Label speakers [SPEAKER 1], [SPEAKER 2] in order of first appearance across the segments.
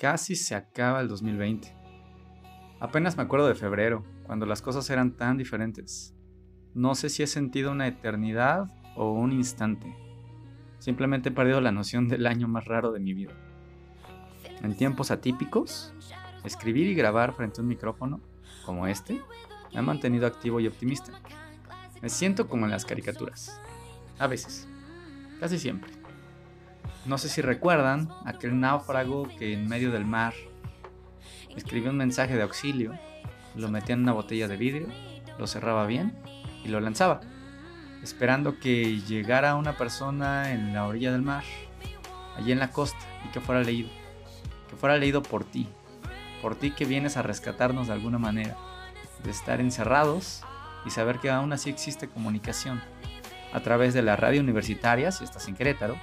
[SPEAKER 1] Casi se acaba el 2020. Apenas me acuerdo de febrero, cuando las cosas eran tan diferentes. No sé si he sentido una eternidad o un instante. Simplemente he perdido la noción del año más raro de mi vida. En tiempos atípicos, escribir y grabar frente a un micrófono, como este, me ha mantenido activo y optimista. Me siento como en las caricaturas. A veces. Casi siempre. No sé si recuerdan aquel náufrago que en medio del mar escribió un mensaje de auxilio, lo metía en una botella de vidrio, lo cerraba bien y lo lanzaba, esperando que llegara una persona en la orilla del mar, allí en la costa, y que fuera leído. Que fuera leído por ti, por ti que vienes a rescatarnos de alguna manera, de estar encerrados y saber que aún así existe comunicación a través de la radio universitaria, si estás en Querétaro,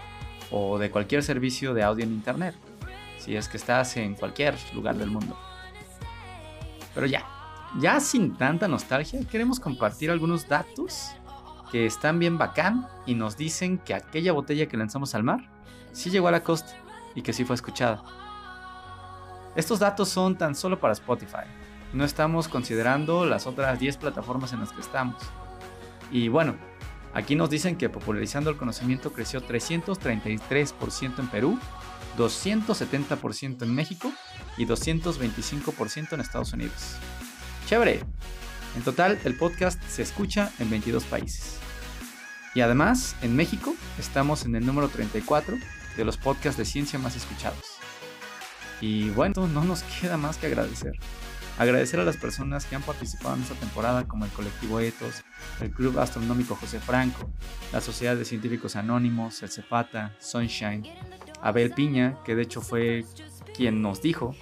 [SPEAKER 1] o de cualquier servicio de audio en Internet, si es que estás en cualquier lugar del mundo. Pero ya, ya sin tanta nostalgia, queremos compartir algunos datos que están bien bacán y nos dicen que aquella botella que lanzamos al mar sí llegó a la costa y que sí fue escuchada. Estos datos son tan solo para Spotify. No estamos considerando las otras 10 plataformas en las que estamos. Y bueno, Aquí nos dicen que popularizando el conocimiento creció 333% en Perú, 270% en México y 225% en Estados Unidos. Chévere. En total, el podcast se escucha en 22 países. Y además, en México estamos en el número 34 de los podcasts de ciencia más escuchados. Y bueno, no nos queda más que agradecer. Agradecer a las personas que han participado en esta temporada, como el colectivo Ethos, el Club Astronómico José Franco, la Sociedad de Científicos Anónimos, el Cefata, Sunshine, Abel Piña, que de hecho fue quien nos dijo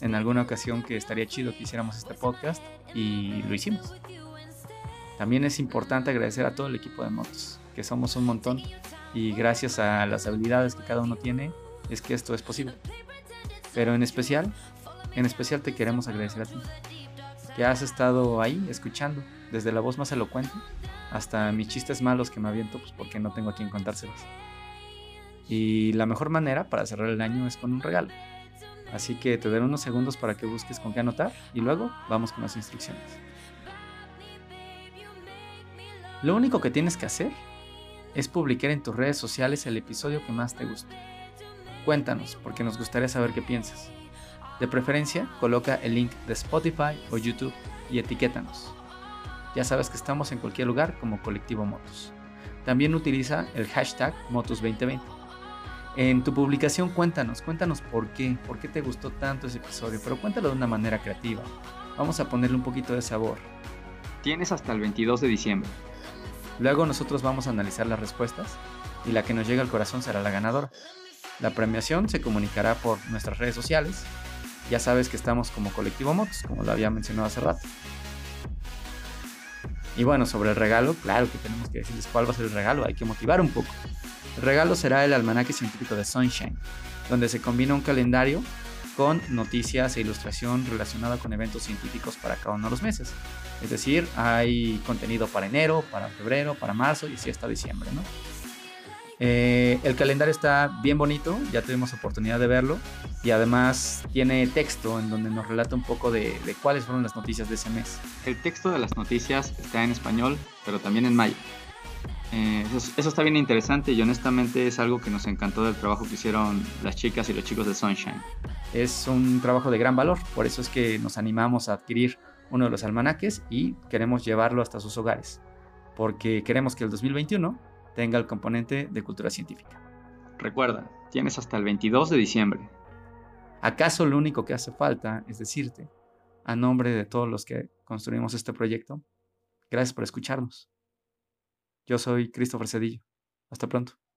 [SPEAKER 1] en alguna ocasión que estaría chido que hiciéramos este podcast y lo hicimos. También es importante agradecer a todo el equipo de motos, que somos un montón y gracias a las habilidades que cada uno tiene es que esto es posible. Pero en especial en especial te queremos agradecer a ti, que has estado ahí escuchando, desde la voz más elocuente hasta mis chistes malos que me aviento pues porque no tengo a quien contárselos. Y la mejor manera para cerrar el año es con un regalo. Así que te daré unos segundos para que busques con qué anotar y luego vamos con las instrucciones. Lo único que tienes que hacer es publicar en tus redes sociales el episodio que más te guste. Cuéntanos, porque nos gustaría saber qué piensas. De preferencia, coloca el link de Spotify o YouTube y etiquétanos. Ya sabes que estamos en cualquier lugar como Colectivo Motos. También utiliza el hashtag Motos2020. En tu publicación cuéntanos, cuéntanos por qué, por qué te gustó tanto ese episodio, pero cuéntalo de una manera creativa. Vamos a ponerle un poquito de sabor. Tienes hasta el 22 de diciembre. Luego nosotros vamos a analizar las respuestas y la que nos llegue al corazón será la ganadora. La premiación se comunicará por nuestras redes sociales ya sabes que estamos como colectivo motos, como lo había mencionado hace rato. Y bueno, sobre el regalo, claro que tenemos que decirles cuál va a ser el regalo, hay que motivar un poco. El regalo será el almanaque científico de Sunshine, donde se combina un calendario con noticias e ilustración relacionada con eventos científicos para cada uno de los meses. Es decir, hay contenido para enero, para febrero, para marzo y así hasta diciembre, ¿no? Eh, el calendario está bien bonito, ya tuvimos oportunidad de verlo y además tiene texto en donde nos relata un poco de, cuáles fueron las noticias de ese mes. El texto de las noticias está en español, pero también en maya. Eh, eso, eso, está bien interesante y honestamente es algo que nos encantó del trabajo que hicieron las chicas y los chicos de Sunshine. Es un trabajo de gran valor, por eso es que nos animamos a adquirir uno de los almanaques y queremos llevarlo hasta sus hogares, porque queremos que el 2021 tenga el componente de cultura científica. Recuerda, tienes hasta el 22 de diciembre. ¿Acaso lo único que hace falta es decirte, a nombre de todos los que construimos este proyecto, gracias por escucharnos? Yo soy Christopher Cedillo. Hasta pronto.